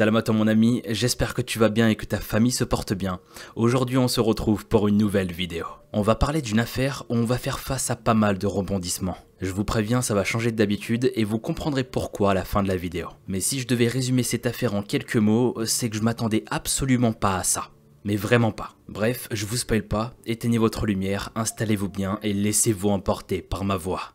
Salam à toi mon ami, j'espère que tu vas bien et que ta famille se porte bien. Aujourd'hui on se retrouve pour une nouvelle vidéo. On va parler d'une affaire où on va faire face à pas mal de rebondissements. Je vous préviens, ça va changer d'habitude et vous comprendrez pourquoi à la fin de la vidéo. Mais si je devais résumer cette affaire en quelques mots, c'est que je m'attendais absolument pas à ça. Mais vraiment pas. Bref, je vous spoil pas, éteignez votre lumière, installez-vous bien et laissez-vous emporter par ma voix.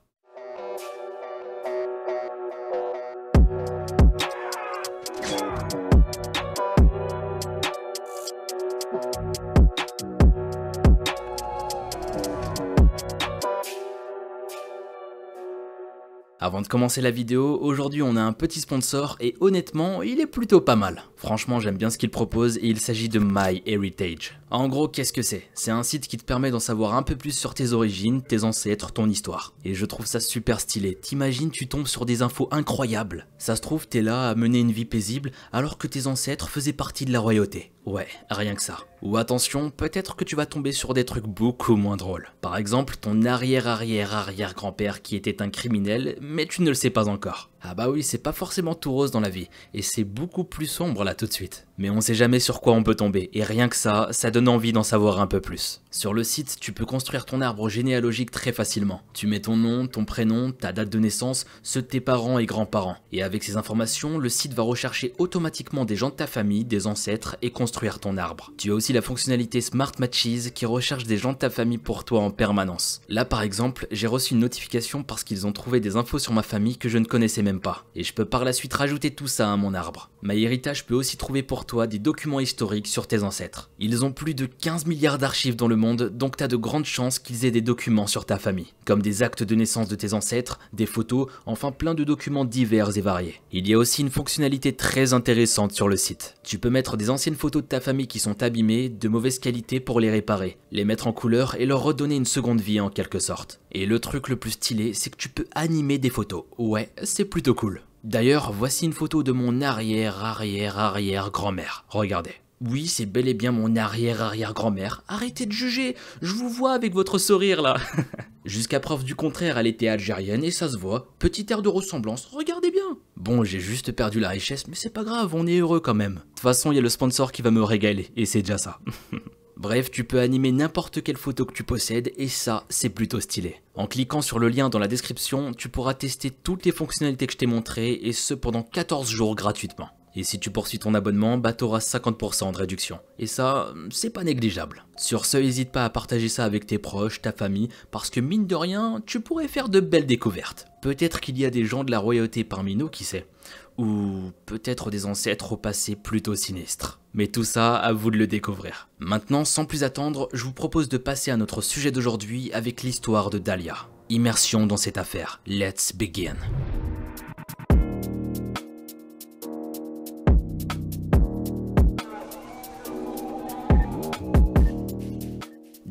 Avant de commencer la vidéo, aujourd'hui on a un petit sponsor et honnêtement, il est plutôt pas mal. Franchement, j'aime bien ce qu'il propose et il s'agit de MyHeritage. En gros, qu'est-ce que c'est? C'est un site qui te permet d'en savoir un peu plus sur tes origines, tes ancêtres, ton histoire. Et je trouve ça super stylé. T'imagines, tu tombes sur des infos incroyables. Ça se trouve, t'es là à mener une vie paisible alors que tes ancêtres faisaient partie de la royauté. Ouais, rien que ça. Ou attention, peut-être que tu vas tomber sur des trucs beaucoup moins drôles. Par exemple, ton arrière-arrière-arrière-grand-père qui était un criminel, mais tu ne le sais pas encore. Ah bah oui, c'est pas forcément tout rose dans la vie, et c'est beaucoup plus sombre là tout de suite. Mais on sait jamais sur quoi on peut tomber, et rien que ça, ça donne envie d'en savoir un peu plus. Sur le site, tu peux construire ton arbre généalogique très facilement. Tu mets ton nom, ton prénom, ta date de naissance, ceux de tes parents et grands-parents. Et avec ces informations, le site va rechercher automatiquement des gens de ta famille, des ancêtres, et construire ton arbre. Tu as aussi la fonctionnalité Smart Matches qui recherche des gens de ta famille pour toi en permanence. Là par exemple, j'ai reçu une notification parce qu'ils ont trouvé des infos sur ma famille que je ne connaissais même pas. Et je peux par la suite rajouter tout ça à mon arbre. MyHeritage peut aussi trouver pour toi des documents historiques sur tes ancêtres. Ils ont plus de 15 milliards d'archives dans le monde, donc t'as de grandes chances qu'ils aient des documents sur ta famille, comme des actes de naissance de tes ancêtres, des photos, enfin plein de documents divers et variés. Il y a aussi une fonctionnalité très intéressante sur le site. Tu peux mettre des anciennes photos de ta famille qui sont abîmées, de mauvaise qualité pour les réparer, les mettre en couleur et leur redonner une seconde vie en quelque sorte. Et le truc le plus stylé, c'est que tu peux animer des photos. Ouais, c'est plutôt cool. D'ailleurs, voici une photo de mon arrière-arrière-arrière-grand-mère. Regardez. Oui, c'est bel et bien mon arrière-arrière-grand-mère. Arrêtez de juger, je vous vois avec votre sourire là. Jusqu'à preuve du contraire, elle était algérienne et ça se voit. Petit air de ressemblance, regardez bien. Bon, j'ai juste perdu la richesse, mais c'est pas grave, on est heureux quand même. De toute façon, il y a le sponsor qui va me régaler, et c'est déjà ça. Bref, tu peux animer n'importe quelle photo que tu possèdes et ça, c'est plutôt stylé. En cliquant sur le lien dans la description, tu pourras tester toutes les fonctionnalités que je t'ai montrées et ce pendant 14 jours gratuitement. Et si tu poursuis ton abonnement, bah t'auras 50% de réduction. Et ça, c'est pas négligeable. Sur ce, n'hésite pas à partager ça avec tes proches, ta famille, parce que mine de rien, tu pourrais faire de belles découvertes. Peut-être qu'il y a des gens de la royauté parmi nous, qui sait. Ou peut-être des ancêtres au passé plutôt sinistres. Mais tout ça, à vous de le découvrir. Maintenant, sans plus attendre, je vous propose de passer à notre sujet d'aujourd'hui avec l'histoire de Dahlia. Immersion dans cette affaire. Let's begin.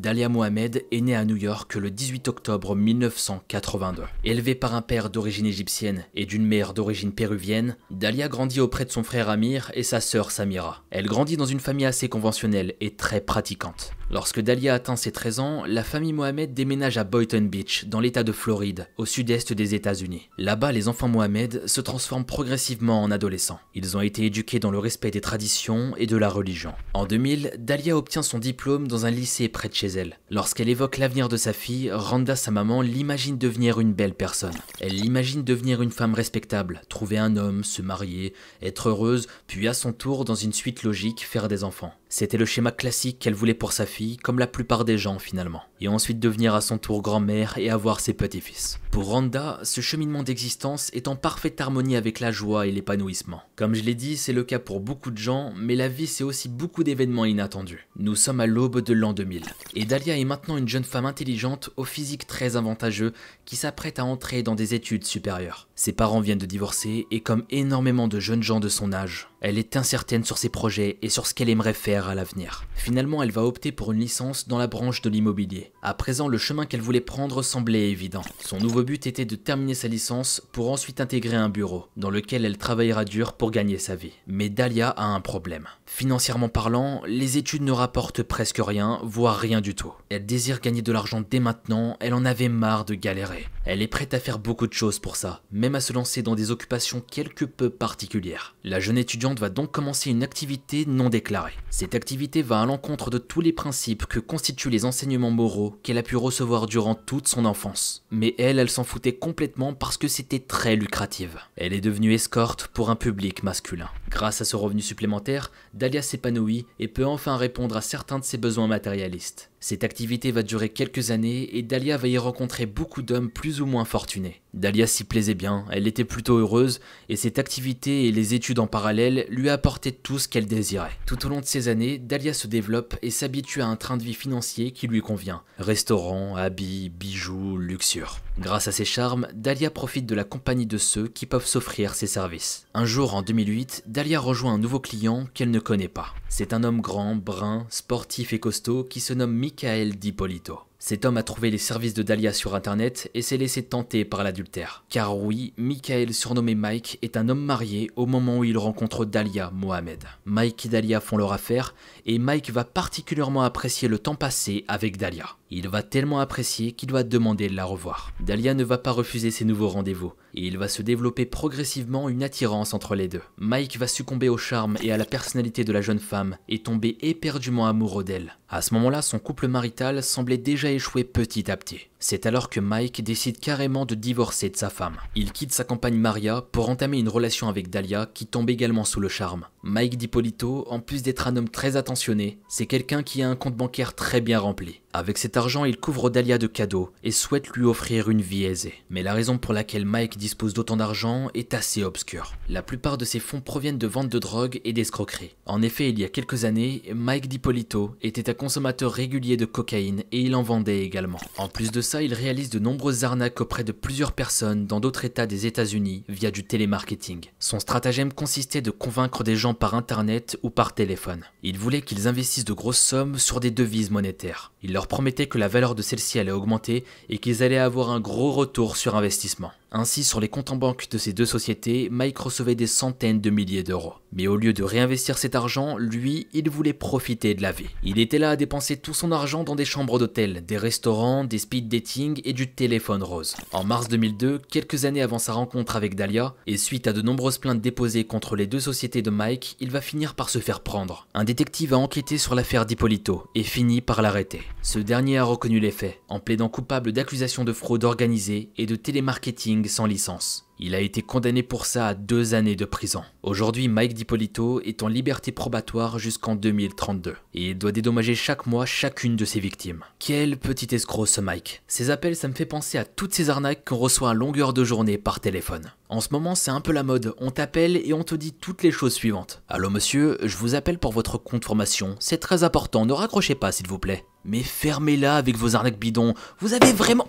Dalia Mohamed est née à New York le 18 octobre 1982. Élevée par un père d'origine égyptienne et d'une mère d'origine péruvienne, Dalia grandit auprès de son frère Amir et sa sœur Samira. Elle grandit dans une famille assez conventionnelle et très pratiquante. Lorsque Dalia atteint ses 13 ans, la famille Mohamed déménage à Boynton Beach, dans l'état de Floride, au sud-est des États-Unis. Là-bas, les enfants Mohamed se transforment progressivement en adolescents. Ils ont été éduqués dans le respect des traditions et de la religion. En 2000, Dalia obtient son diplôme dans un lycée près de chez elle. Lorsqu'elle évoque l'avenir de sa fille, Randa, sa maman, l'imagine devenir une belle personne. Elle l'imagine devenir une femme respectable, trouver un homme, se marier, être heureuse, puis à son tour, dans une suite logique, faire des enfants. C'était le schéma classique qu'elle voulait pour sa fille, comme la plupart des gens finalement, et ensuite devenir à son tour grand-mère et avoir ses petits-fils. Pour Randa, ce cheminement d'existence est en parfaite harmonie avec la joie et l'épanouissement. Comme je l'ai dit, c'est le cas pour beaucoup de gens, mais la vie c'est aussi beaucoup d'événements inattendus. Nous sommes à l'aube de l'an 2000, et Dahlia est maintenant une jeune femme intelligente au physique très avantageux qui s'apprête à entrer dans des études supérieures. Ses parents viennent de divorcer et comme énormément de jeunes gens de son âge, elle est incertaine sur ses projets et sur ce qu'elle aimerait faire à l'avenir. Finalement, elle va opter pour une licence dans la branche de l'immobilier. À présent, le chemin qu'elle voulait prendre semblait évident. Son nouveau but était de terminer sa licence pour ensuite intégrer un bureau, dans lequel elle travaillera dur pour gagner sa vie. Mais Dahlia a un problème. Financièrement parlant, les études ne rapportent presque rien, voire rien du tout. Elle désire gagner de l'argent dès maintenant, elle en avait marre de galérer. Elle est prête à faire beaucoup de choses pour ça, même à se lancer dans des occupations quelque peu particulières. La jeune étudiante va donc commencer une activité non déclarée. Cette activité va à l'encontre de tous les principes que constituent les enseignements moraux qu'elle a pu recevoir durant toute son enfance. Mais elle, elle s'en foutait complètement parce que c'était très lucrative. Elle est devenue escorte pour un public masculin. Grâce à ce revenu supplémentaire, Dahlia s'épanouit et peut enfin répondre à certains de ses besoins matérialistes. Cette activité va durer quelques années et Dahlia va y rencontrer beaucoup d'hommes plus ou moins fortunés. Dahlia s'y plaisait bien, elle était plutôt heureuse et cette activité et les études en parallèle lui apportaient tout ce qu'elle désirait. Tout au long de ces années, Dahlia se développe et s'habitue à un train de vie financier qui lui convient. Restaurants, habits, bijoux, luxure. Grâce à ses charmes, Dahlia profite de la compagnie de ceux qui peuvent s'offrir ses services. Un jour en 2008, Dahlia rejoint un nouveau client qu'elle ne connaît pas. C'est un homme grand, brun, sportif et costaud qui se nomme Michael D'Ippolito. Cet homme a trouvé les services de Dahlia sur internet et s'est laissé tenter par l'adultère. Car oui, Michael, surnommé Mike, est un homme marié au moment où il rencontre Dahlia Mohamed. Mike et Dahlia font leur affaire et Mike va particulièrement apprécier le temps passé avec Dahlia. Il va tellement apprécier qu'il va demander de la revoir. Dahlia ne va pas refuser ses nouveaux rendez-vous et il va se développer progressivement une attirance entre les deux. Mike va succomber au charme et à la personnalité de la jeune femme et tomber éperdument amoureux d'elle. À ce moment-là, son couple marital semblait déjà échouer petit à petit. C'est alors que Mike décide carrément de divorcer de sa femme. Il quitte sa compagne Maria pour entamer une relation avec Dahlia qui tombe également sous le charme. Mike D'Ippolito, en plus d'être un homme très attentionné, c'est quelqu'un qui a un compte bancaire très bien rempli. Avec cet argent, il couvre Dahlia de cadeaux et souhaite lui offrir une vie aisée. Mais la raison pour laquelle Mike dispose d'autant d'argent est assez obscure. La plupart de ses fonds proviennent de ventes de drogue et d'escroqueries. En effet, il y a quelques années, Mike D'Ippolito était un consommateur régulier de cocaïne et il en vendait également. En plus de ça, il réalise de nombreuses arnaques auprès de plusieurs personnes dans d'autres états des États-Unis via du télémarketing. Son stratagème consistait de convaincre des gens par internet ou par téléphone. Il voulait qu'ils investissent de grosses sommes sur des devises monétaires. Il leur promettait que la valeur de celles-ci allait augmenter et qu'ils allaient avoir un gros retour sur investissement. Ainsi, sur les comptes en banque de ces deux sociétés, Mike recevait des centaines de milliers d'euros. Mais au lieu de réinvestir cet argent, lui, il voulait profiter de la vie. Il était là à dépenser tout son argent dans des chambres d'hôtel, des restaurants, des speed dating et du téléphone rose. En mars 2002, quelques années avant sa rencontre avec Dahlia, et suite à de nombreuses plaintes déposées contre les deux sociétés de Mike, il va finir par se faire prendre. Un détective a enquêté sur l'affaire d'Hippolito et finit par l'arrêter. Ce dernier a reconnu les faits, en plaidant coupable d'accusations de fraude organisée et de télémarketing sans licence. Il a été condamné pour ça à deux années de prison. Aujourd'hui, Mike D'Ippolito est en liberté probatoire jusqu'en 2032 et il doit dédommager chaque mois chacune de ses victimes. Quel petit escroc ce Mike. Ces appels, ça me fait penser à toutes ces arnaques qu'on reçoit à longueur de journée par téléphone. En ce moment, c'est un peu la mode. On t'appelle et on te dit toutes les choses suivantes. Allô monsieur, je vous appelle pour votre compte formation. C'est très important, ne raccrochez pas s'il vous plaît. Mais fermez-la avec vos arnaques bidons. Vous avez vraiment...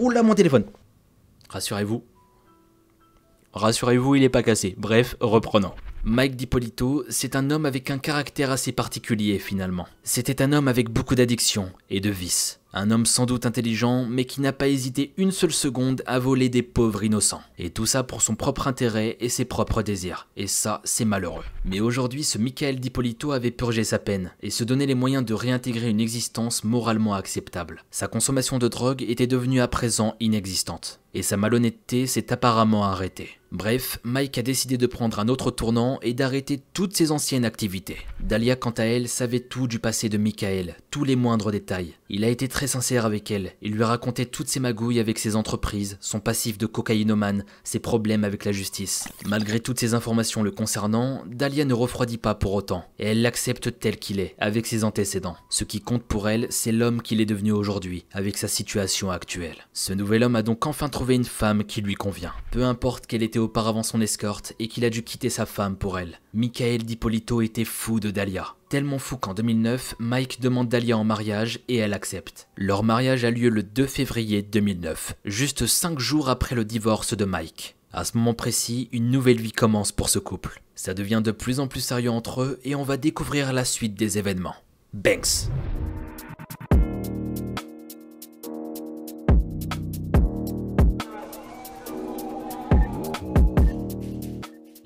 Oula, mon téléphone. Rassurez-vous. Rassurez-vous, il n'est pas cassé. Bref, reprenons. Mike D'Ippolito, c'est un homme avec un caractère assez particulier finalement. C'était un homme avec beaucoup d'addictions et de vices. Un homme sans doute intelligent, mais qui n'a pas hésité une seule seconde à voler des pauvres innocents. Et tout ça pour son propre intérêt et ses propres désirs. Et ça, c'est malheureux. Mais aujourd'hui, ce Michael D'Ippolito avait purgé sa peine et se donnait les moyens de réintégrer une existence moralement acceptable. Sa consommation de drogue était devenue à présent inexistante. Et sa malhonnêteté s'est apparemment arrêtée. Bref, Mike a décidé de prendre un autre tournant et d'arrêter toutes ses anciennes activités. Dahlia, quant à elle, savait tout du passé de Michael, tous les moindres détails. Il a été très sincère avec elle, il lui racontait toutes ses magouilles avec ses entreprises, son passif de cocaïnomane, ses problèmes avec la justice. Malgré toutes ces informations le concernant, Dahlia ne refroidit pas pour autant, et elle l'accepte tel qu'il est, avec ses antécédents. Ce qui compte pour elle, c'est l'homme qu'il est devenu aujourd'hui, avec sa situation actuelle. Ce nouvel homme a donc enfin trouvé une femme qui lui convient. Peu importe qu'elle était auparavant son escorte et qu'il a dû quitter sa femme pour elle. Michael D'Ippolito était fou de Dahlia. Tellement fou qu'en 2009, Mike demande Dahlia en mariage et elle accepte. Leur mariage a lieu le 2 février 2009, juste 5 jours après le divorce de Mike. À ce moment précis, une nouvelle vie commence pour ce couple. Ça devient de plus en plus sérieux entre eux et on va découvrir la suite des événements. Banks.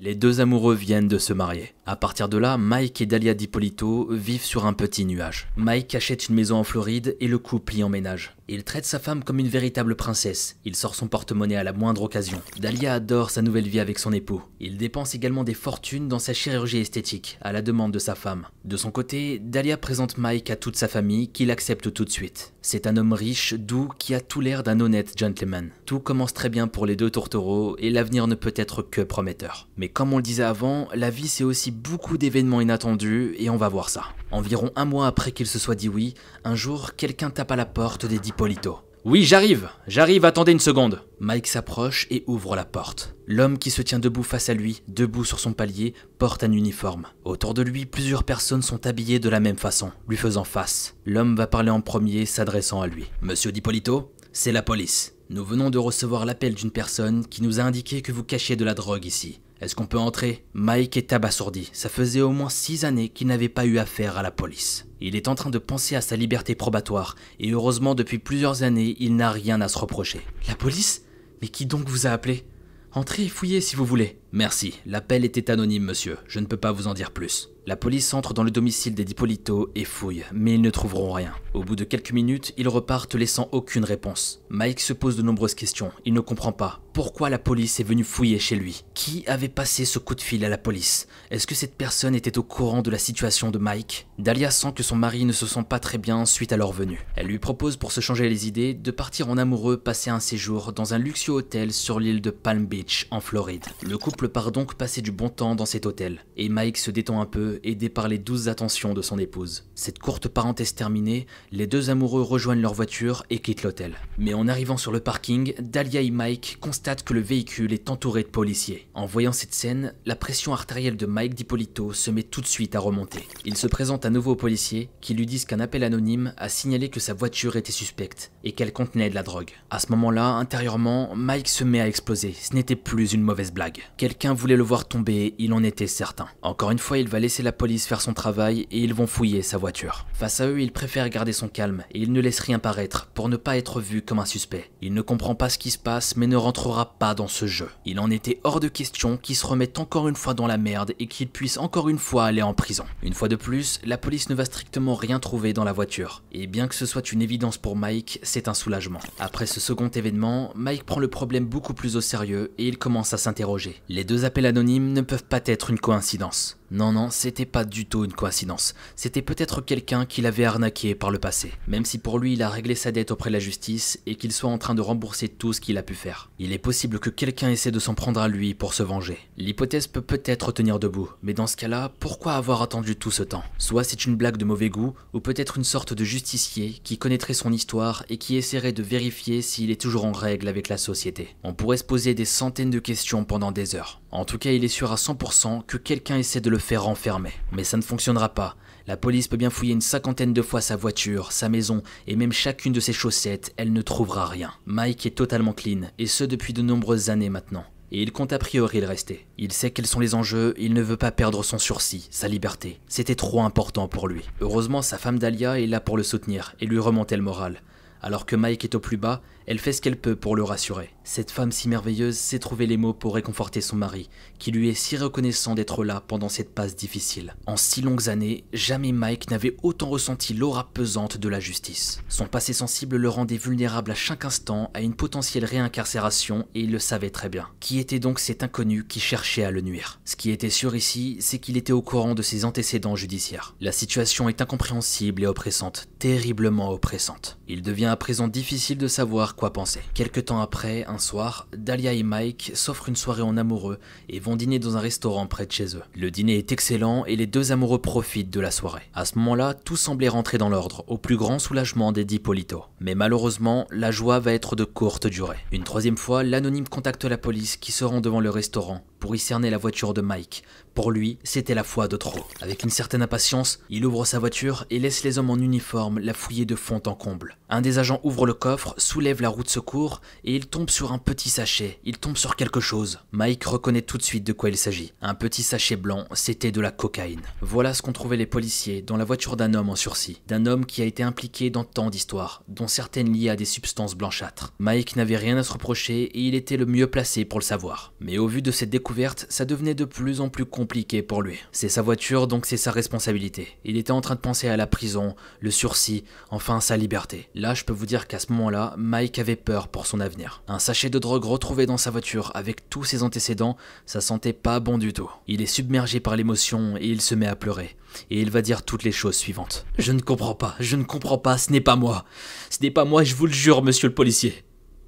Les deux amoureux viennent de se marier. À partir de là, Mike et Dalia DiPolito vivent sur un petit nuage. Mike achète une maison en Floride et le couple y emménage. Il traite sa femme comme une véritable princesse. Il sort son porte-monnaie à la moindre occasion. Dalia adore sa nouvelle vie avec son époux. Il dépense également des fortunes dans sa chirurgie esthétique, à la demande de sa femme. De son côté, Dalia présente Mike à toute sa famille, qu'il accepte tout de suite. C'est un homme riche, doux, qui a tout l'air d'un honnête gentleman. Tout commence très bien pour les deux tourtereaux et l'avenir ne peut être que prometteur. Mais comme on le disait avant, la vie c'est aussi beaucoup d'événements inattendus et on va voir ça. Environ un mois après qu'il se soit dit oui, un jour, quelqu'un tape à la porte des Dipolito. Oui, j'arrive, j'arrive, attendez une seconde. Mike s'approche et ouvre la porte. L'homme qui se tient debout face à lui, debout sur son palier, porte un uniforme. Autour de lui, plusieurs personnes sont habillées de la même façon, lui faisant face. L'homme va parler en premier, s'adressant à lui. Monsieur Dipolito, c'est la police. Nous venons de recevoir l'appel d'une personne qui nous a indiqué que vous cachiez de la drogue ici. Est-ce qu'on peut entrer? Mike est abasourdi. Ça faisait au moins six années qu'il n'avait pas eu affaire à la police. Il est en train de penser à sa liberté probatoire, et heureusement depuis plusieurs années, il n'a rien à se reprocher. La police? Mais qui donc vous a appelé? Entrez et fouillez si vous voulez. Merci, l'appel était anonyme, monsieur. Je ne peux pas vous en dire plus. La police entre dans le domicile des Dipolito et fouille, mais ils ne trouveront rien. Au bout de quelques minutes, ils repartent laissant aucune réponse. Mike se pose de nombreuses questions. Il ne comprend pas. Pourquoi la police est venue fouiller chez lui? Qui avait passé ce coup de fil à la police? Est-ce que cette personne était au courant de la situation de Mike? Dahlia sent que son mari ne se sent pas très bien suite à leur venue. Elle lui propose pour se changer les idées de partir en amoureux passer un séjour dans un luxueux hôtel sur l'île de Palm Beach en Floride. Le couple part donc passer du bon temps dans cet hôtel et Mike se détend un peu aidé par les douces attentions de son épouse. Cette courte parenthèse terminée, les deux amoureux rejoignent leur voiture et quittent l'hôtel. Mais en arrivant sur le parking, Dahlia et Mike constatent que le véhicule est entouré de policiers. En voyant cette scène, la pression artérielle de Mike DiPolito se met tout de suite à remonter. Il se présente à nouveau aux policiers qui lui disent qu'un appel anonyme a signalé que sa voiture était suspecte et qu'elle contenait de la drogue. À ce moment-là, intérieurement, Mike se met à exploser. Ce n'était plus une mauvaise blague. Quelqu'un voulait le voir tomber, il en était certain. Encore une fois, il va laisser la police faire son travail et ils vont fouiller sa voiture. Face à eux, il préfère garder son calme et il ne laisse rien paraître pour ne pas être vu comme un suspect. Il ne comprend pas ce qui se passe mais ne rentrera pas dans ce jeu. Il en était hors de question qu'il se remette encore une fois dans la merde et qu'il puisse encore une fois aller en prison. Une fois de plus, la police ne va strictement rien trouver dans la voiture. Et bien que ce soit une évidence pour Mike, c'est un soulagement. Après ce second événement, Mike prend le problème beaucoup plus au sérieux et il commence à s'interroger. Deux appels anonymes ne peuvent pas être une coïncidence. Non, non, c'était pas du tout une coïncidence. C'était peut-être quelqu'un qui l'avait arnaqué par le passé. Même si pour lui il a réglé sa dette auprès de la justice et qu'il soit en train de rembourser tout ce qu'il a pu faire. Il est possible que quelqu'un essaie de s'en prendre à lui pour se venger. L'hypothèse peut peut-être tenir debout, mais dans ce cas-là, pourquoi avoir attendu tout ce temps? Soit c'est une blague de mauvais goût, ou peut-être une sorte de justicier qui connaîtrait son histoire et qui essaierait de vérifier s'il est toujours en règle avec la société. On pourrait se poser des centaines de questions pendant des heures. En tout cas, il est sûr à 100% que quelqu'un essaie de le faire enfermer. Mais ça ne fonctionnera pas. La police peut bien fouiller une cinquantaine de fois sa voiture, sa maison et même chacune de ses chaussettes, elle ne trouvera rien. Mike est totalement clean, et ce depuis de nombreuses années maintenant. Et il compte a priori le rester. Il sait quels sont les enjeux, il ne veut pas perdre son sursis, sa liberté. C'était trop important pour lui. Heureusement, sa femme Dahlia est là pour le soutenir et lui remonter le moral. Alors que Mike est au plus bas, elle fait ce qu'elle peut pour le rassurer. Cette femme si merveilleuse sait trouver les mots pour réconforter son mari, qui lui est si reconnaissant d'être là pendant cette passe difficile. En si longues années, jamais Mike n'avait autant ressenti l'aura pesante de la justice. Son passé sensible le rendait vulnérable à chaque instant à une potentielle réincarcération et il le savait très bien. Qui était donc cet inconnu qui cherchait à le nuire? Ce qui était sûr ici, c'est qu'il était au courant de ses antécédents judiciaires. La situation est incompréhensible et oppressante, terriblement oppressante. Il devient à présent difficile de savoir quoi penser. Quelque temps après, un soir, Dahlia et Mike s'offrent une soirée en amoureux et vont dîner dans un restaurant près de chez eux. Le dîner est excellent et les deux amoureux profitent de la soirée. À ce moment-là, tout semblait rentrer dans l'ordre, au plus grand soulagement des Polito. Mais malheureusement, la joie va être de courte durée. Une troisième fois, l'anonyme contacte la police qui se rend devant le restaurant pour y cerner la voiture de Mike. Pour lui, c'était la fois de trop. Avec une certaine impatience, il ouvre sa voiture et laisse les hommes en uniforme la fouiller de fond en comble. Un des agents ouvre le coffre, soulève la roue de secours et il tombe sur un petit sachet. Il tombe sur quelque chose. Mike reconnaît tout de suite de quoi il s'agit. Un petit sachet blanc, c'était de la cocaïne. Voilà ce qu'ont trouvé les policiers dans la voiture d'un homme en sursis. D'un homme qui a été impliqué dans tant d'histoires, dont certaines liées à des substances blanchâtres. Mike n'avait rien à se reprocher et il était le mieux placé pour le savoir. Mais au vu de cette découverte, ça devenait de plus en plus compliqué pour lui. C'est sa voiture, donc c'est sa responsabilité. Il était en train de penser à la prison, le sursis, enfin sa liberté. Là, je peux vous dire qu'à ce moment-là, Mike avait peur pour son avenir. Un sachet de drogue retrouvé dans sa voiture avec tous ses antécédents, ça sentait pas bon du tout. Il est submergé par l'émotion et il se met à pleurer. Et il va dire toutes les choses suivantes. Je ne comprends pas, je ne comprends pas, ce n'est pas moi. Ce n'est pas moi, je vous le jure, monsieur le policier.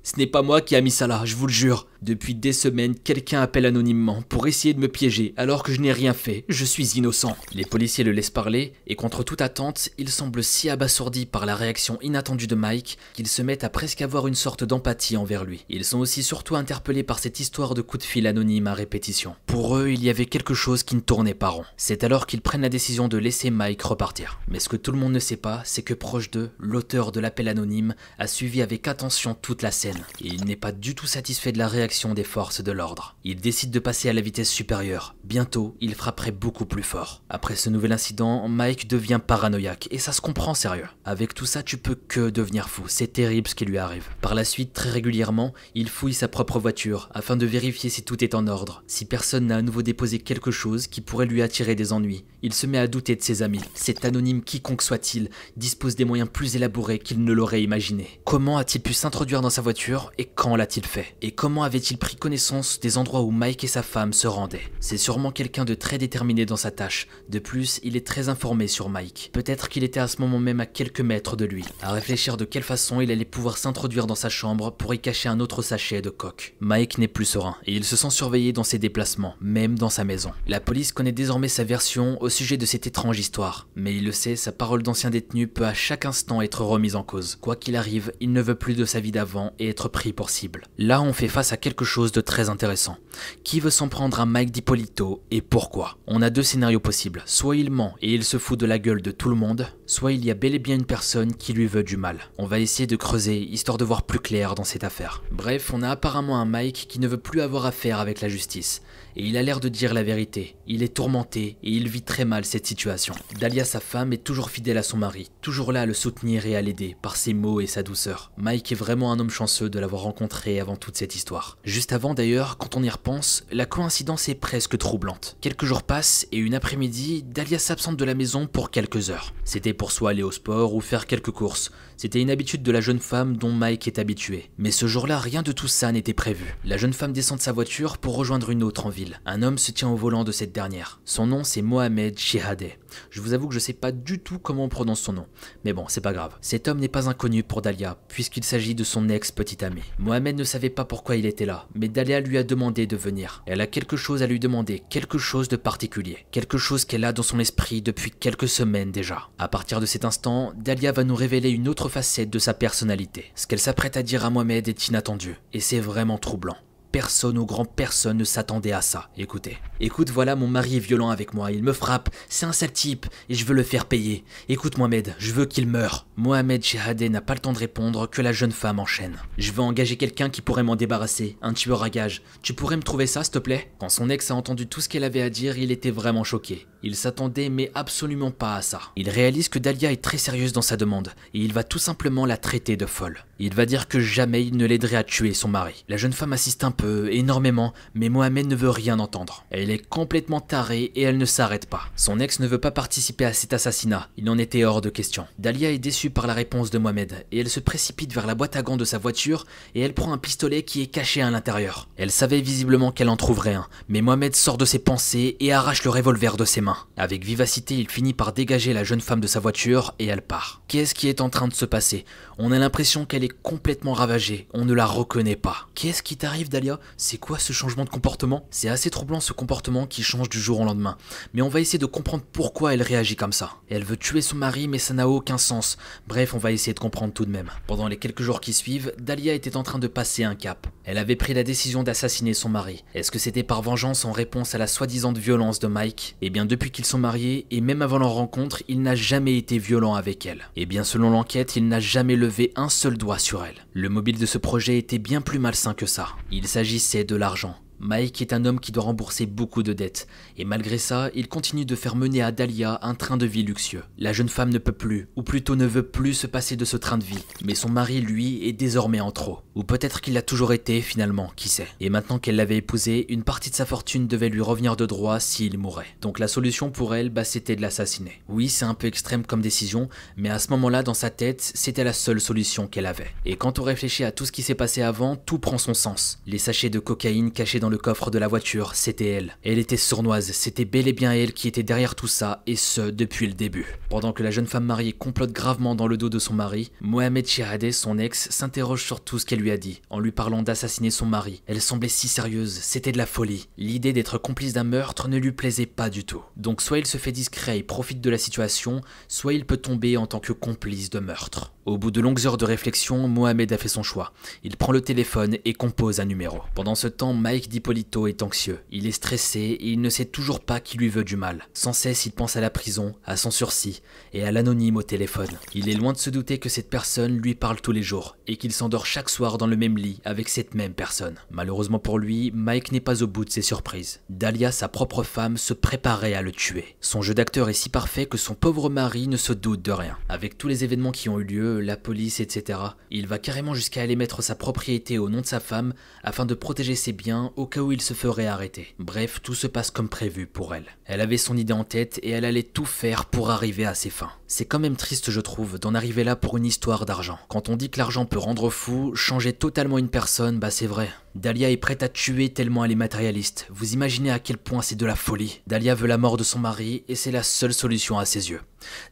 Ce n'est pas moi qui a mis ça là, je vous le jure. Depuis des semaines, quelqu'un appelle anonymement pour essayer de me piéger alors que je n'ai rien fait. Je suis innocent. Les policiers le laissent parler et contre toute attente, il semble si abasourdi par la réaction inattendue de Mike qu'ils se mettent à presque avoir une sorte d'empathie envers lui. Ils sont aussi surtout interpellés par cette histoire de coup de fil anonyme à répétition. Pour eux, il y avait quelque chose qui ne tournait pas rond. C'est alors qu'ils prennent la décision de laisser Mike repartir. Mais ce que tout le monde ne sait pas, c'est que proche d'eux, l'auteur de l'appel anonyme a suivi avec attention toute la scène. Et il n'est pas du tout satisfait de la réaction des forces de l'ordre. Il décide de passer à la vitesse supérieure. Bientôt, il frapperait beaucoup plus fort. Après ce nouvel incident, Mike devient paranoïaque, et ça se comprend sérieux. Avec tout ça, tu peux que devenir fou, c'est terrible ce qui lui arrive. Par la suite, très régulièrement, il fouille sa propre voiture, afin de vérifier si tout est en ordre, si personne n'a à nouveau déposé quelque chose qui pourrait lui attirer des ennuis. Il se met à douter de ses amis. Cet anonyme quiconque soit-il dispose des moyens plus élaborés qu'il ne l'aurait imaginé. Comment a-t-il pu s'introduire dans sa voiture, et quand l'a-t-il fait? Et comment avait il pris connaissance des endroits où Mike et sa femme se rendaient? C'est sûrement quelqu'un de très déterminé dans sa tâche. De plus, il est très informé sur Mike. Peut-être qu'il était à ce moment même à quelques mètres de lui, à réfléchir de quelle façon il allait pouvoir s'introduire dans sa chambre pour y cacher un autre sachet de coke. Mike n'est plus serein, et il se sent surveillé dans ses déplacements, même dans sa maison. La police connaît désormais sa version au sujet de cette étrange histoire, mais il le sait, sa parole d'ancien détenu peut à chaque instant être remise en cause. Quoi qu'il arrive, il ne veut plus de sa vie d'avant et pris pour cible. Là, on fait face à quelque chose de très intéressant. Qui veut s'en prendre à Mike DiPolito et pourquoi? On a deux scénarios possibles. Soit il ment et il se fout de la gueule de tout le monde, soit il y a bel et bien une personne qui lui veut du mal. On va essayer de creuser, histoire de voir plus clair dans cette affaire. Bref, on a apparemment un Mike qui ne veut plus avoir affaire avec la justice. Et il a l'air de dire la vérité. Il est tourmenté et il vit très mal cette situation. Dahlia, sa femme, est toujours fidèle à son mari, toujours là à le soutenir et à l'aider par ses mots et sa douceur. Mike est vraiment un homme chanceux de l'avoir rencontré avant toute cette histoire. Juste avant d'ailleurs, quand on y repense, la coïncidence est presque troublante. Quelques jours passent et une après-midi, Dahlia s'absente de la maison pour quelques heures. C'était pour soit aller au sport ou faire quelques courses. C'était une habitude de la jeune femme dont Mike est habitué. Mais ce jour-là, rien de tout ça n'était prévu. La jeune femme descend de sa voiture pour rejoindre une autre en ville. Un homme se tient au volant de cette dernière. Son nom c'est Mohamed Shehadeh. Je vous avoue que je sais pas du tout comment on prononce son nom. Mais bon, c'est pas grave. Cet homme n'est pas inconnu pour Dahlia, puisqu'il s'agit de son ex-petite amie. Mohamed ne savait pas pourquoi il était là, mais Dahlia lui a demandé de venir. Elle a quelque chose à lui demander, quelque chose de particulier. Quelque chose qu'elle a dans son esprit depuis quelques semaines déjà. À partir de cet instant, Dahlia va nous révéler une autre facette de sa personnalité. Ce qu'elle s'apprête à dire à Mohamed est inattendu, et c'est vraiment troublant personne ou grand personne ne s'attendait à ça. Écoutez. Écoute, voilà, mon mari est violent avec moi, il me frappe, c'est un sale type, et je veux le faire payer. Écoute, Mohamed, je veux qu'il meure. Mohamed Shehadeh n'a pas le temps de répondre que la jeune femme enchaîne. Je veux engager quelqu'un qui pourrait m'en débarrasser, un tueur à gage. Tu pourrais me trouver ça, s'il te plaît? Quand son ex a entendu tout ce qu'elle avait à dire, il était vraiment choqué. Il s'attendait mais absolument pas à ça. Il réalise que Dahlia est très sérieuse dans sa demande, et il va tout simplement la traiter de folle. Il va dire que jamais il ne l'aiderait à tuer son mari. La jeune femme assiste un peu, énormément, mais Mohamed ne veut rien entendre. Elle est complètement tarée et elle ne s'arrête pas. Son ex ne veut pas participer à cet assassinat, il en était hors de question. Dahlia est déçue par la réponse de Mohamed, et elle se précipite vers la boîte à gants de sa voiture, et elle prend un pistolet qui est caché à l'intérieur. Elle savait visiblement qu'elle en trouverait un, mais Mohamed sort de ses pensées et arrache le revolver de ses mains. Avec vivacité, il finit par dégager la jeune femme de sa voiture et elle part. Qu'est-ce qui est en train de se passer? On a l'impression qu'elle est complètement ravagée, on ne la reconnaît pas. Qu'est-ce qui t'arrive Dahlia C'est quoi ce changement de comportement? C'est assez troublant ce comportement qui change du jour au lendemain. Mais on va essayer de comprendre pourquoi elle réagit comme ça. Elle veut tuer son mari mais ça n'a aucun sens. Bref, on va essayer de comprendre tout de même. Pendant les quelques jours qui suivent, Dahlia était en train de passer un cap. Elle avait pris la décision d'assassiner son mari. Est-ce que c'était par vengeance en réponse à la soi-disant violence de Mike? Eh bien depuis qu'ils sont mariés, et même avant leur rencontre, il n'a jamais été violent avec elle. Eh bien selon l'enquête, il n'a jamais levé un seul doigt sur elle. Le mobile de ce projet était bien plus malsain que ça. Il s'agissait de l'argent. Mike est un homme qui doit rembourser beaucoup de dettes, et malgré ça, il continue de faire mener à Dahlia un train de vie luxueux. La jeune femme ne peut plus, ou plutôt ne veut plus se passer de ce train de vie, mais son mari, lui, est désormais en trop. Ou peut-être qu'il l'a toujours été, finalement, qui sait. Et maintenant qu'elle l'avait épousé, une partie de sa fortune devait lui revenir de droit s'il mourait. Donc la solution pour elle, bah, c'était de l'assassiner. Oui, c'est un peu extrême comme décision, mais à ce moment-là, dans sa tête, c'était la seule solution qu'elle avait. Et quand on réfléchit à tout ce qui s'est passé avant, tout prend son sens. Les sachets de cocaïne cachés dans le coffre de la voiture, c'était elle. Elle était sournoise, c'était bel et bien elle qui était derrière tout ça, et ce, depuis le début. Pendant que la jeune femme mariée complote gravement dans le dos de son mari, Mohamed Chiradeh, son ex, s'interroge sur tout ce qu'elle lui a dit, en lui parlant d'assassiner son mari. Elle semblait si sérieuse, c'était de la folie. L'idée d'être complice d'un meurtre ne lui plaisait pas du tout. Donc soit il se fait discret et profite de la situation, soit il peut tomber en tant que complice de meurtre. Au bout de longues heures de réflexion, Mohamed a fait son choix. Il prend le téléphone et compose un numéro. Pendant ce temps, Mike Dipolito est anxieux. Il est stressé et il ne sait toujours pas qui lui veut du mal. Sans cesse, il pense à la prison, à son sursis et à l'anonyme au téléphone. Il est loin de se douter que cette personne lui parle tous les jours et qu'il s'endort chaque soir dans le même lit avec cette même personne. Malheureusement pour lui, Mike n'est pas au bout de ses surprises. Dahlia, sa propre femme, se préparait à le tuer. Son jeu d'acteur est si parfait que son pauvre mari ne se doute de rien. Avec tous les événements qui ont eu lieu, la police, etc. Il va carrément jusqu'à aller mettre sa propriété au nom de sa femme afin de protéger ses biens au cas où il se ferait arrêter. Bref, tout se passe comme prévu pour elle. Elle avait son idée en tête et elle allait tout faire pour arriver à ses fins. C'est quand même triste, je trouve, d'en arriver là pour une histoire d'argent. Quand on dit que l'argent peut rendre fou, changer totalement une personne, bah c'est vrai. Dahlia est prête à tuer tellement elle est matérialiste. Vous imaginez à quel point c'est de la folie. Dahlia veut la mort de son mari et c'est la seule solution à ses yeux.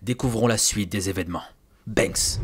Découvrons la suite des événements. Banks.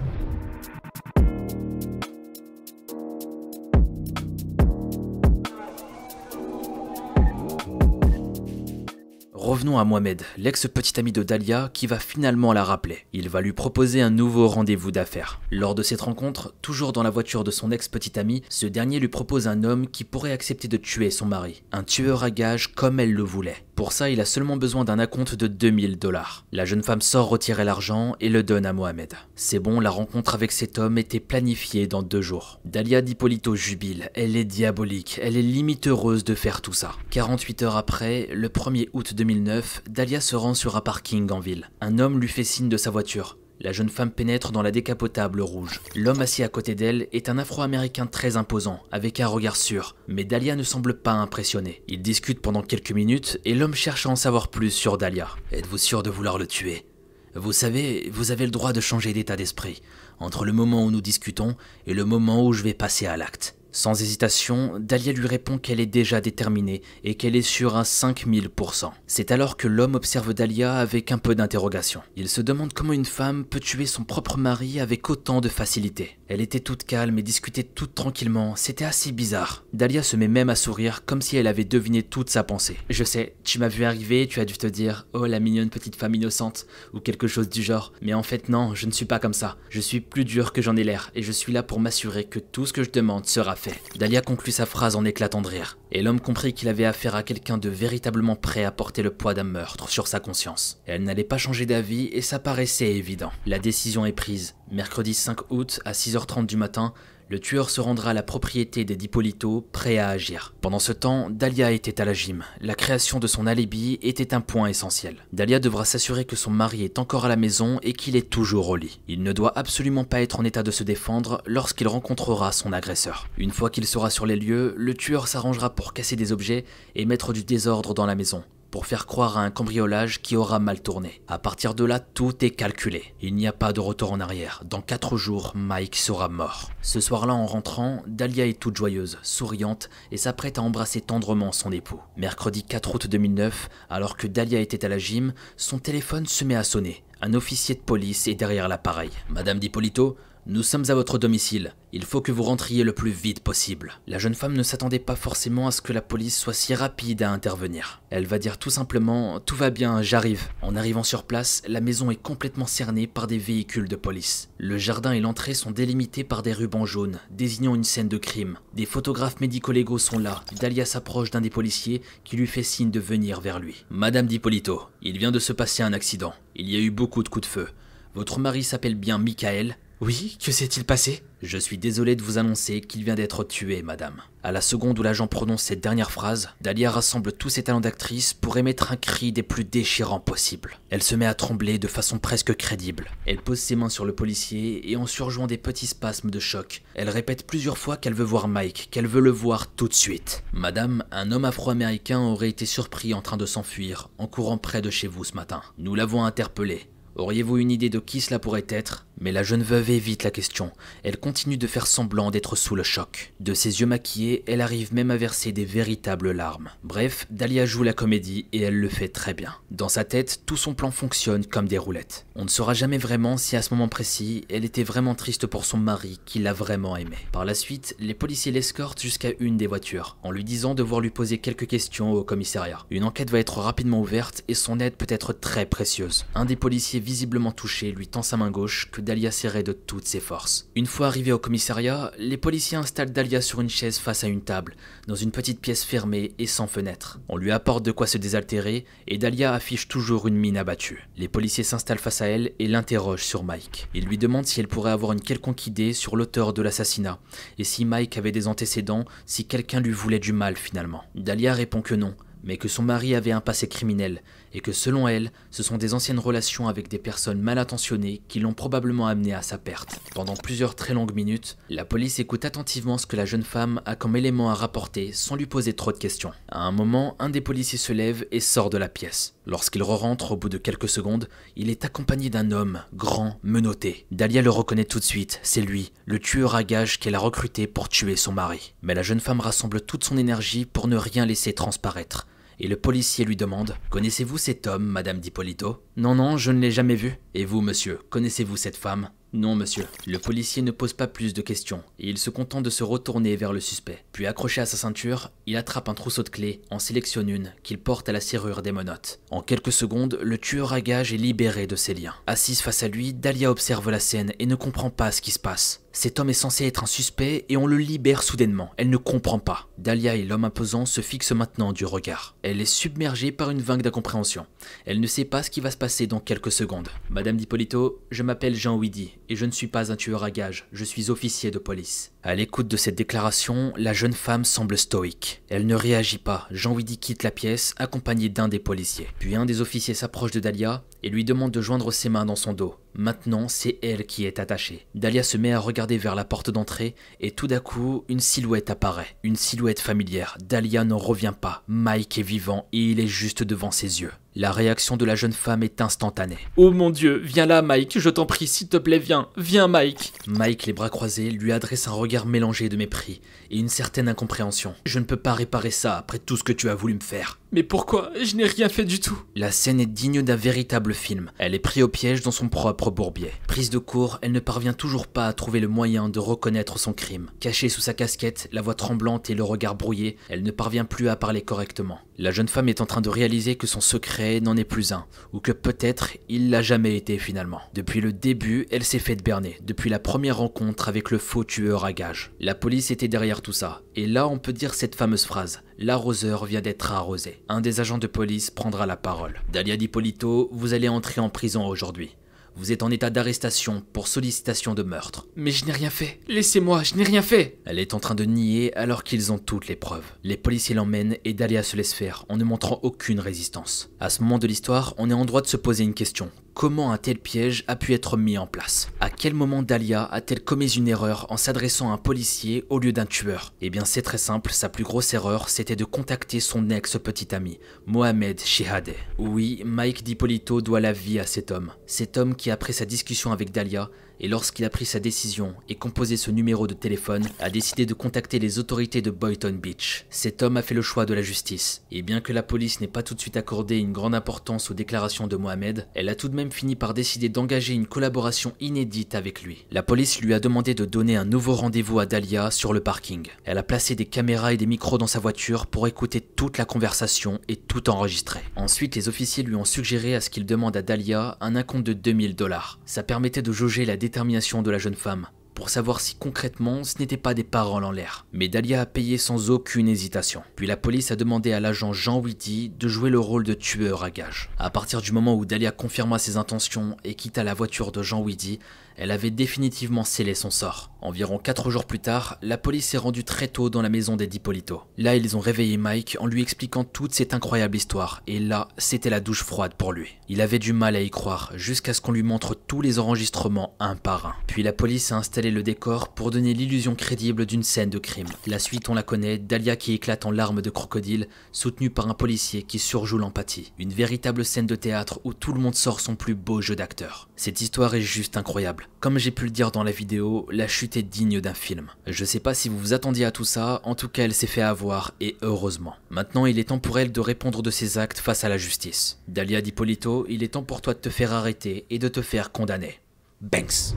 Revenons à Mohamed, l'ex-petit ami de Dahlia, qui va finalement la rappeler. Il va lui proposer un nouveau rendez-vous d'affaires. Lors de cette rencontre, toujours dans la voiture de son ex-petit ami, ce dernier lui propose un homme qui pourrait accepter de tuer son mari. Un tueur à gages comme elle le voulait. Pour ça, il a seulement besoin d'un acompte de 2000 dollars. La jeune femme sort retirer l'argent et le donne à Mohamed. C'est bon, la rencontre avec cet homme était planifiée dans deux jours. Dahlia Dipolito jubile, elle est diabolique, elle est limite heureuse de faire tout ça. 48 heures après, le 1er août 2009, Dahlia se rend sur un parking en ville. Un homme lui fait signe de sa voiture. La jeune femme pénètre dans la décapotable rouge. L'homme assis à côté d'elle est un afro-américain très imposant, avec un regard sûr, mais Dahlia ne semble pas impressionnée. Ils discutent pendant quelques minutes et l'homme cherche à en savoir plus sur Dahlia. Êtes-vous sûr de vouloir le tuer? Vous savez, vous avez le droit de changer d'état d'esprit, entre le moment où nous discutons et le moment où je vais passer à l'acte. Sans hésitation, Dahlia lui répond qu'elle est déjà déterminée et qu'elle est sur un 5000%. C'est alors que l'homme observe Dahlia avec un peu d'interrogation. Il se demande comment une femme peut tuer son propre mari avec autant de facilité. Elle était toute calme et discutait toute tranquillement, c'était assez bizarre. Dahlia se met même à sourire comme si elle avait deviné toute sa pensée. Je sais, tu m'as vu arriver, tu as dû te dire « Oh la mignonne petite femme innocente » ou quelque chose du genre. Mais en fait non, je ne suis pas comme ça. Je suis plus dur que j'en ai l'air et je suis là pour m'assurer que tout ce que je demande sera fait. Dahlia conclut sa phrase en éclatant de rire, et l'homme comprit qu'il avait affaire à quelqu'un de véritablement prêt à porter le poids d'un meurtre sur sa conscience. Elle n'allait pas changer d'avis et ça paraissait évident. La décision est prise. Mercredi 5 août à 6h30 du matin, le tueur se rendra à la propriété des Dipolito, prêt à agir. Pendant ce temps, Dahlia était à la gym. La création de son alibi était un point essentiel. Dahlia devra s'assurer que son mari est encore à la maison et qu'il est toujours au lit. Il ne doit absolument pas être en état de se défendre lorsqu'il rencontrera son agresseur. Une fois qu'il sera sur les lieux, le tueur s'arrangera pour casser des objets et mettre du désordre dans la maison pour faire croire à un cambriolage qui aura mal tourné. À partir de là, tout est calculé. Il n'y a pas de retour en arrière. Dans 4 jours, Mike sera mort. Ce soir-là, en rentrant, Dahlia est toute joyeuse, souriante et s'apprête à embrasser tendrement son époux. Mercredi 4 août 2009, alors que Dahlia était à la gym, son téléphone se met à sonner. Un officier de police est derrière l'appareil. Madame Dipolito, nous sommes à votre domicile. Il faut que vous rentriez le plus vite possible. La jeune femme ne s'attendait pas forcément à ce que la police soit si rapide à intervenir. Elle va dire tout simplement Tout va bien, j'arrive. En arrivant sur place, la maison est complètement cernée par des véhicules de police. Le jardin et l'entrée sont délimités par des rubans jaunes, désignant une scène de crime. Des photographes médico-légaux sont là. Dahlia s'approche d'un des policiers qui lui fait signe de venir vers lui. Madame Dipolito, il vient de se passer un accident. Il y a eu beaucoup de coups de feu. Votre mari s'appelle bien Michael oui, que s'est-il passé? Je suis désolé de vous annoncer qu'il vient d'être tué, madame. À la seconde où l'agent prononce cette dernière phrase, Dahlia rassemble tous ses talents d'actrice pour émettre un cri des plus déchirants possibles. Elle se met à trembler de façon presque crédible. Elle pose ses mains sur le policier et en surjouant des petits spasmes de choc, elle répète plusieurs fois qu'elle veut voir Mike, qu'elle veut le voir tout de suite. Madame, un homme afro-américain aurait été surpris en train de s'enfuir en courant près de chez vous ce matin. Nous l'avons interpellé. Auriez-vous une idée de qui cela pourrait être? Mais la jeune veuve évite la question. Elle continue de faire semblant d'être sous le choc. De ses yeux maquillés, elle arrive même à verser des véritables larmes. Bref, Dahlia joue la comédie et elle le fait très bien. Dans sa tête, tout son plan fonctionne comme des roulettes. On ne saura jamais vraiment si à ce moment précis, elle était vraiment triste pour son mari qui l'a vraiment aimé. Par la suite, les policiers l'escortent jusqu'à une des voitures, en lui disant devoir lui poser quelques questions au commissariat. Une enquête va être rapidement ouverte et son aide peut être très précieuse. Un des policiers visiblement touché, lui tend sa main gauche que Dahlia serrait de toutes ses forces. Une fois arrivé au commissariat, les policiers installent Dahlia sur une chaise face à une table, dans une petite pièce fermée et sans fenêtre. On lui apporte de quoi se désaltérer et Dahlia affiche toujours une mine abattue. Les policiers s'installent face à elle et l'interrogent sur Mike. Ils lui demandent si elle pourrait avoir une quelconque idée sur l'auteur de l'assassinat et si Mike avait des antécédents, si quelqu'un lui voulait du mal finalement. Dahlia répond que non, mais que son mari avait un passé criminel et que selon elle, ce sont des anciennes relations avec des personnes mal intentionnées qui l'ont probablement amené à sa perte. Pendant plusieurs très longues minutes, la police écoute attentivement ce que la jeune femme a comme élément à rapporter sans lui poser trop de questions. À un moment, un des policiers se lève et sort de la pièce. Lorsqu'il re-rentre au bout de quelques secondes, il est accompagné d'un homme, grand, menotté. Dahlia le reconnaît tout de suite, c'est lui, le tueur à gages qu'elle a recruté pour tuer son mari. Mais la jeune femme rassemble toute son énergie pour ne rien laisser transparaître et le policier lui demande Connaissez-vous cet homme, Madame d'Hippolito Non, non, je ne l'ai jamais vu. Et vous, monsieur, connaissez-vous cette femme? Non, monsieur. Le policier ne pose pas plus de questions, et il se contente de se retourner vers le suspect. Puis accroché à sa ceinture, il attrape un trousseau de clés, en sélectionne une, qu'il porte à la serrure des menottes. En quelques secondes, le tueur à gage est libéré de ses liens. Assise face à lui, Dahlia observe la scène et ne comprend pas ce qui se passe. Cet homme est censé être un suspect et on le libère soudainement. Elle ne comprend pas. Dahlia et l'homme imposant se fixent maintenant du regard. Elle est submergée par une vague d'incompréhension. Elle ne sait pas ce qui va se passer dans quelques secondes. Madame d'Hippolito, je m'appelle Jean Ouidi et je ne suis pas un tueur à gages, je suis officier de police. À l'écoute de cette déclaration, la jeune femme semble stoïque. Elle ne réagit pas. Jean Ouidi quitte la pièce, accompagné d'un des policiers. Puis un des officiers s'approche de Dahlia et lui demande de joindre ses mains dans son dos. Maintenant, c'est elle qui est attachée. Dahlia se met à regarder vers la porte d'entrée et tout d'un coup, une silhouette apparaît. Une silhouette familière. Dahlia n'en revient pas. Mike est vivant et il est juste devant ses yeux. La réaction de la jeune femme est instantanée. Oh mon dieu, viens là Mike, je t'en prie, s'il te plaît, viens, viens Mike. Mike, les bras croisés, lui adresse un regard mélangé de mépris et une certaine incompréhension. Je ne peux pas réparer ça après tout ce que tu as voulu me faire. Mais pourquoi? Je n'ai rien fait du tout. La scène est digne d'un véritable film. Elle est prise au piège dans son propre bourbier. Prise de court, elle ne parvient toujours pas à trouver le moyen de reconnaître son crime. Cachée sous sa casquette, la voix tremblante et le regard brouillé, elle ne parvient plus à parler correctement. La jeune femme est en train de réaliser que son secret n'en est plus un, ou que peut-être il l'a jamais été finalement. Depuis le début, elle s'est faite berner, depuis la première rencontre avec le faux tueur à gages. La police était derrière tout ça, et là on peut dire cette fameuse phrase l'arroseur vient d'être arrosé. Un des agents de police prendra la parole. Dalia Dipolito, vous allez entrer en prison aujourd'hui. Vous êtes en état d'arrestation pour sollicitation de meurtre. Mais je n'ai rien fait. Laissez-moi, je n'ai rien fait. Elle est en train de nier alors qu'ils ont toutes les preuves. Les policiers l'emmènent et Dalia se laisse faire en ne montrant aucune résistance. À ce moment de l'histoire, on est en droit de se poser une question comment un tel piège a pu être mis en place À quel moment Dahlia a-t-elle commis une erreur en s'adressant à un policier au lieu d'un tueur? Eh bien c'est très simple, sa plus grosse erreur c'était de contacter son ex-petit ami, Mohamed Shehadeh. Oui, Mike Dipolito doit la vie à cet homme. Cet homme qui après sa discussion avec Dahlia et lorsqu'il a pris sa décision et composé ce numéro de téléphone, a décidé de contacter les autorités de Boynton Beach. Cet homme a fait le choix de la justice, et bien que la police n'ait pas tout de suite accordé une grande importance aux déclarations de Mohamed, elle a tout de même fini par décider d'engager une collaboration inédite avec lui. La police lui a demandé de donner un nouveau rendez-vous à Dahlia sur le parking. Elle a placé des caméras et des micros dans sa voiture pour écouter toute la conversation et tout enregistrer. Ensuite, les officiers lui ont suggéré à ce qu'il demande à Dahlia un acompte de 2000 dollars. Ça permettait de jauger la détermination de la jeune femme pour savoir si concrètement ce n'était pas des paroles en l'air. Mais Dahlia a payé sans aucune hésitation. Puis la police a demandé à l'agent Jean Whitty de jouer le rôle de tueur à gage. À partir du moment où Dahlia confirma ses intentions et quitta la voiture de Jean Whitty, elle avait définitivement scellé son sort. Environ 4 jours plus tard, la police s'est rendue très tôt dans la maison des Dipolito. Là, ils ont réveillé Mike en lui expliquant toute cette incroyable histoire, et là, c'était la douche froide pour lui. Il avait du mal à y croire, jusqu'à ce qu'on lui montre tous les enregistrements un par un. Puis la police a installé le décor pour donner l'illusion crédible d'une scène de crime. La suite, on la connaît, Dahlia qui éclate en larmes de crocodile, soutenue par un policier qui surjoue l'empathie. Une véritable scène de théâtre où tout le monde sort son plus beau jeu d'acteur. Cette histoire est juste incroyable. Comme j'ai pu le dire dans la vidéo, la chute est digne d'un film. Je sais pas si vous vous attendiez à tout ça, en tout cas elle s'est fait avoir, et heureusement. Maintenant il est temps pour elle de répondre de ses actes face à la justice. Dalia Dipolito, il est temps pour toi de te faire arrêter et de te faire condamner. Banks.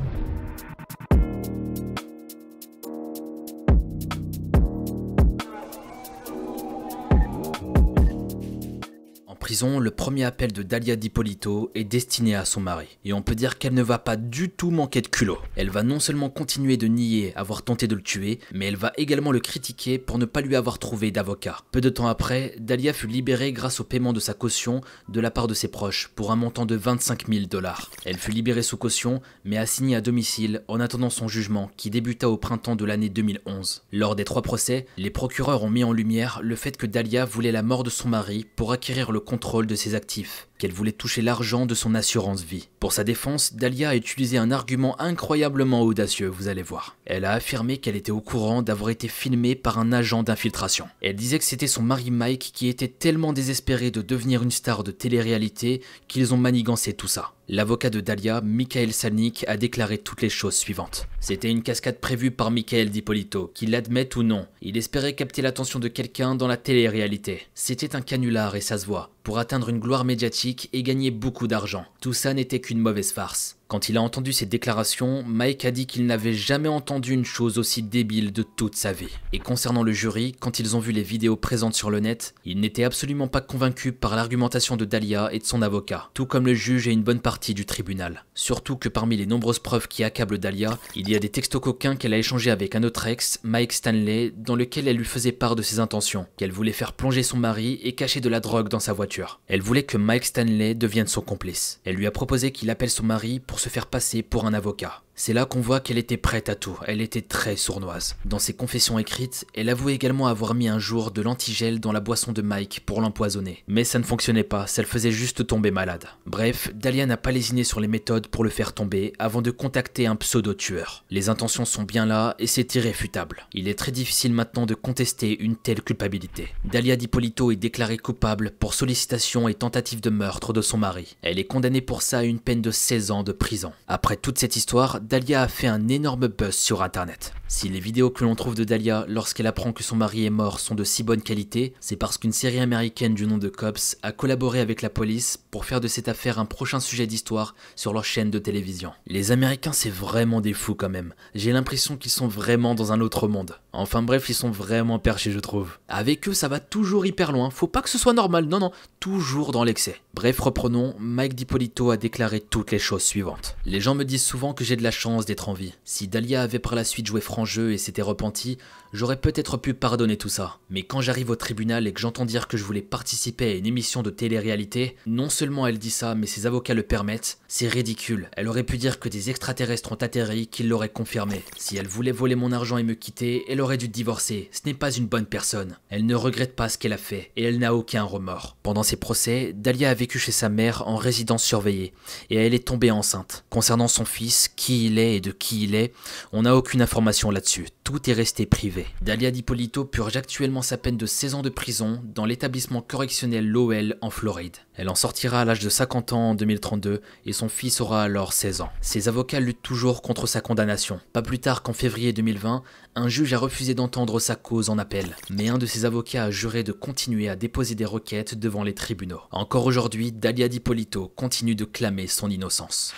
Prison, le premier appel de Dalia Dipolito est destiné à son mari. Et on peut dire qu'elle ne va pas du tout manquer de culot. Elle va non seulement continuer de nier avoir tenté de le tuer, mais elle va également le critiquer pour ne pas lui avoir trouvé d'avocat. Peu de temps après, Dalia fut libérée grâce au paiement de sa caution de la part de ses proches pour un montant de 25 000 dollars. Elle fut libérée sous caution, mais assignée à domicile en attendant son jugement qui débuta au printemps de l'année 2011. Lors des trois procès, les procureurs ont mis en lumière le fait que Dalia voulait la mort de son mari pour acquérir le de ses actifs, qu'elle voulait toucher l'argent de son assurance vie. Pour sa défense, Dahlia a utilisé un argument incroyablement audacieux, vous allez voir. Elle a affirmé qu'elle était au courant d'avoir été filmée par un agent d'infiltration. Elle disait que c'était son mari Mike qui était tellement désespéré de devenir une star de télé-réalité qu'ils ont manigancé tout ça. L'avocat de Dahlia, Michael Salnik, a déclaré toutes les choses suivantes. C'était une cascade prévue par Michael Dipolito, qu'il l'admette ou non. Il espérait capter l'attention de quelqu'un dans la télé-réalité. C'était un canular et ça se voit pour atteindre une gloire médiatique et gagner beaucoup d'argent. Tout ça n'était qu'une mauvaise farce. Quand il a entendu ces déclarations, Mike a dit qu'il n'avait jamais entendu une chose aussi débile de toute sa vie. Et concernant le jury, quand ils ont vu les vidéos présentes sur le net, ils n'étaient absolument pas convaincus par l'argumentation de Dahlia et de son avocat, tout comme le juge et une bonne partie du tribunal. Surtout que parmi les nombreuses preuves qui accablent Dahlia, il y a des textos coquins qu'elle a échangés avec un autre ex, Mike Stanley, dans lequel elle lui faisait part de ses intentions, qu'elle voulait faire plonger son mari et cacher de la drogue dans sa voiture. Elle voulait que Mike Stanley devienne son complice. Elle lui a proposé qu'il appelle son mari pour se faire passer pour un avocat. C'est là qu'on voit qu'elle était prête à tout, elle était très sournoise. Dans ses confessions écrites, elle avouait également avoir mis un jour de l'antigel dans la boisson de Mike pour l'empoisonner. Mais ça ne fonctionnait pas, ça le faisait juste tomber malade. Bref, Dahlia n'a pas lésiné sur les méthodes pour le faire tomber avant de contacter un pseudo-tueur. Les intentions sont bien là et c'est irréfutable. Il est très difficile maintenant de contester une telle culpabilité. Dahlia Dipolito est déclarée coupable pour sollicitation et tentative de meurtre de son mari. Elle est condamnée pour ça à une peine de 16 ans de prison. Après toute cette histoire, Dahlia a fait un énorme buzz sur internet. Si les vidéos que l'on trouve de Dahlia lorsqu'elle apprend que son mari est mort sont de si bonne qualité, c'est parce qu'une série américaine du nom de Cops a collaboré avec la police pour faire de cette affaire un prochain sujet d'histoire sur leur chaîne de télévision. Les Américains c'est vraiment des fous quand même. J'ai l'impression qu'ils sont vraiment dans un autre monde. Enfin bref, ils sont vraiment perchés je trouve. Avec eux ça va toujours hyper loin, faut pas que ce soit normal, non non, toujours dans l'excès. Bref, reprenons, Mike DiPolito a déclaré toutes les choses suivantes. Les gens me disent souvent que j'ai de la chance d'être en vie. Si Dahlia avait par la suite joué franc jeu et s'était repenti, j'aurais peut-être pu pardonner tout ça. Mais quand j'arrive au tribunal et que j'entends dire que je voulais participer à une émission de télé-réalité, non seulement elle dit ça, mais ses avocats le permettent, c'est ridicule. Elle aurait pu dire que des extraterrestres ont atterri, qu'ils l'auraient confirmé. Si elle voulait voler mon argent et me quitter, elle aurait dû divorcer. Ce n'est pas une bonne personne. Elle ne regrette pas ce qu'elle a fait et elle n'a aucun remords. Pendant ces procès, Dahlia a vécu chez sa mère en résidence surveillée et elle est tombée enceinte. Concernant son fils, qui il est et de qui il est, on n'a aucune information là-dessus. Tout est resté privé. Dalia Dipolito purge actuellement sa peine de 16 ans de prison dans l'établissement correctionnel Lowell en Floride. Elle en sortira à l'âge de 50 ans en 2032 et son fils aura alors 16 ans. Ses avocats luttent toujours contre sa condamnation. Pas plus tard qu'en février 2020, un juge a refusé d'entendre sa cause en appel, mais un de ses avocats a juré de continuer à déposer des requêtes devant les tribunaux. Encore aujourd'hui, Dalia Dipolito continue de clamer son innocence.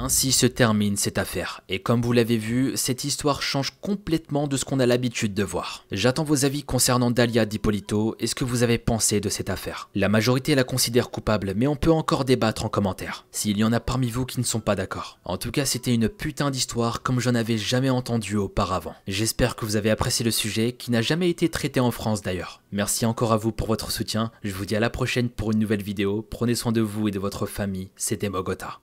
Ainsi se termine cette affaire, et comme vous l'avez vu, cette histoire change complètement de ce qu'on a l'habitude de voir. J'attends vos avis concernant Dalia D'Ippolito et ce que vous avez pensé de cette affaire. La majorité la considère coupable, mais on peut encore débattre en commentaire, s'il y en a parmi vous qui ne sont pas d'accord. En tout cas, c'était une putain d'histoire comme j'en avais jamais entendu auparavant. J'espère que vous avez apprécié le sujet, qui n'a jamais été traité en France d'ailleurs. Merci encore à vous pour votre soutien, je vous dis à la prochaine pour une nouvelle vidéo, prenez soin de vous et de votre famille, c'était Mogota.